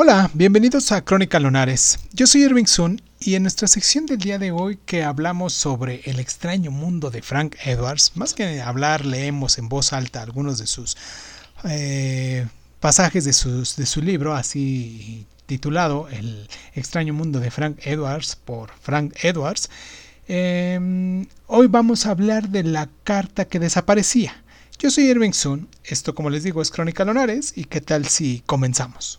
Hola, bienvenidos a Crónica Lunares. Yo soy Irving Sun y en nuestra sección del día de hoy que hablamos sobre el extraño mundo de Frank Edwards, más que hablar leemos en voz alta algunos de sus eh, pasajes de, su libro, así titulado El extraño mundo de Frank Edwards por Frank Edwards. Em, hoy vamos a hablar de la carta que desaparecía. Yo soy Irving Sun, esto como les digo es Crónica Lunares y qué tal si comenzamos.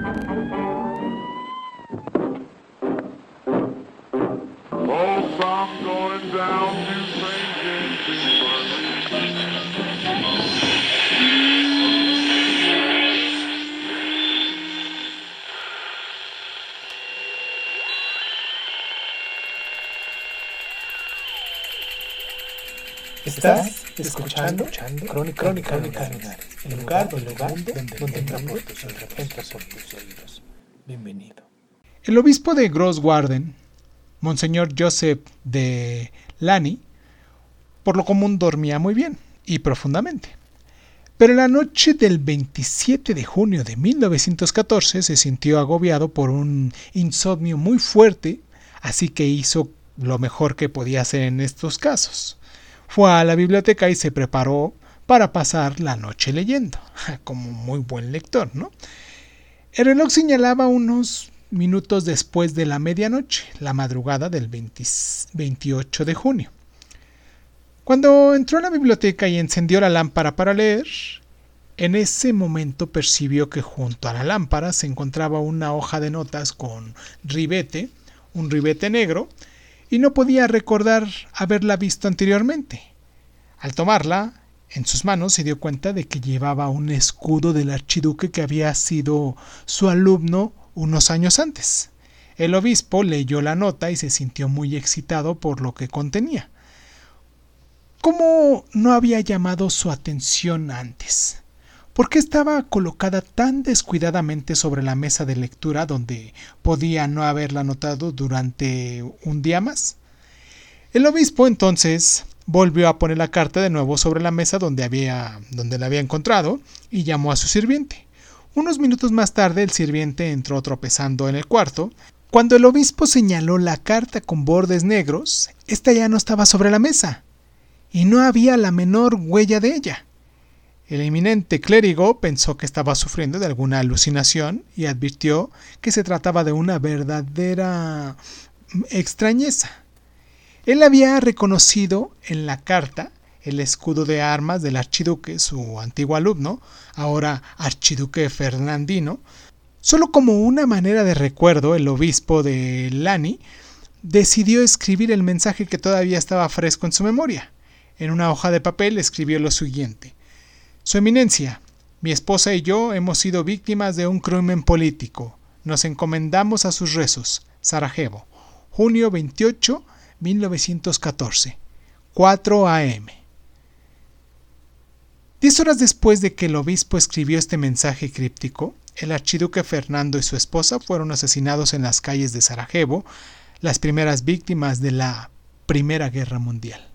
Estás escuchando, escuchando Crónica, Crónica, Crónica el lugar, el lugar donde, donde, donde tus tus oídos. Bienvenido. El obispo de Grosswarden, Monseñor Joseph de Lani, por lo común dormía muy bien y profundamente. Pero la noche del 27 de junio de 1914 se sintió agobiado por un insomnio muy fuerte, así que hizo lo mejor que podía hacer en estos casos fue a la biblioteca y se preparó para pasar la noche leyendo, como muy buen lector, ¿no? El reloj señalaba unos minutos después de la medianoche, la madrugada del 28 de junio. Cuando entró a la biblioteca y encendió la lámpara para leer, en ese momento percibió que junto a la lámpara se encontraba una hoja de notas con ribete, un ribete negro, y no podía recordar haberla visto anteriormente. Al tomarla en sus manos se dio cuenta de que llevaba un escudo del archiduque que había sido su alumno unos años antes. El obispo leyó la nota y se sintió muy excitado por lo que contenía. ¿Cómo no había llamado su atención antes? ¿Por qué estaba colocada tan descuidadamente sobre la mesa de lectura donde podía no haberla notado durante un día más? El obispo entonces volvió a poner la carta de nuevo sobre la mesa donde, había, donde la había encontrado y llamó a su sirviente. Unos minutos más tarde el sirviente entró tropezando en el cuarto. Cuando el obispo señaló la carta con bordes negros, esta ya no estaba sobre la mesa, y no había la menor huella de ella. El eminente clérigo pensó que estaba sufriendo de alguna alucinación y advirtió que se trataba de una verdadera extrañeza. Él había reconocido en la carta el escudo de armas del archiduque, su antiguo alumno, ahora archiduque Fernandino. Solo como una manera de recuerdo, el obispo de Lani decidió escribir el mensaje que todavía estaba fresco en su memoria. En una hoja de papel escribió lo siguiente. Su Eminencia, mi esposa y yo hemos sido víctimas de un crimen político. Nos encomendamos a sus rezos. Sarajevo, junio 28, 1914, 4 a.m. Diez horas después de que el obispo escribió este mensaje críptico, el archiduque Fernando y su esposa fueron asesinados en las calles de Sarajevo, las primeras víctimas de la Primera Guerra Mundial.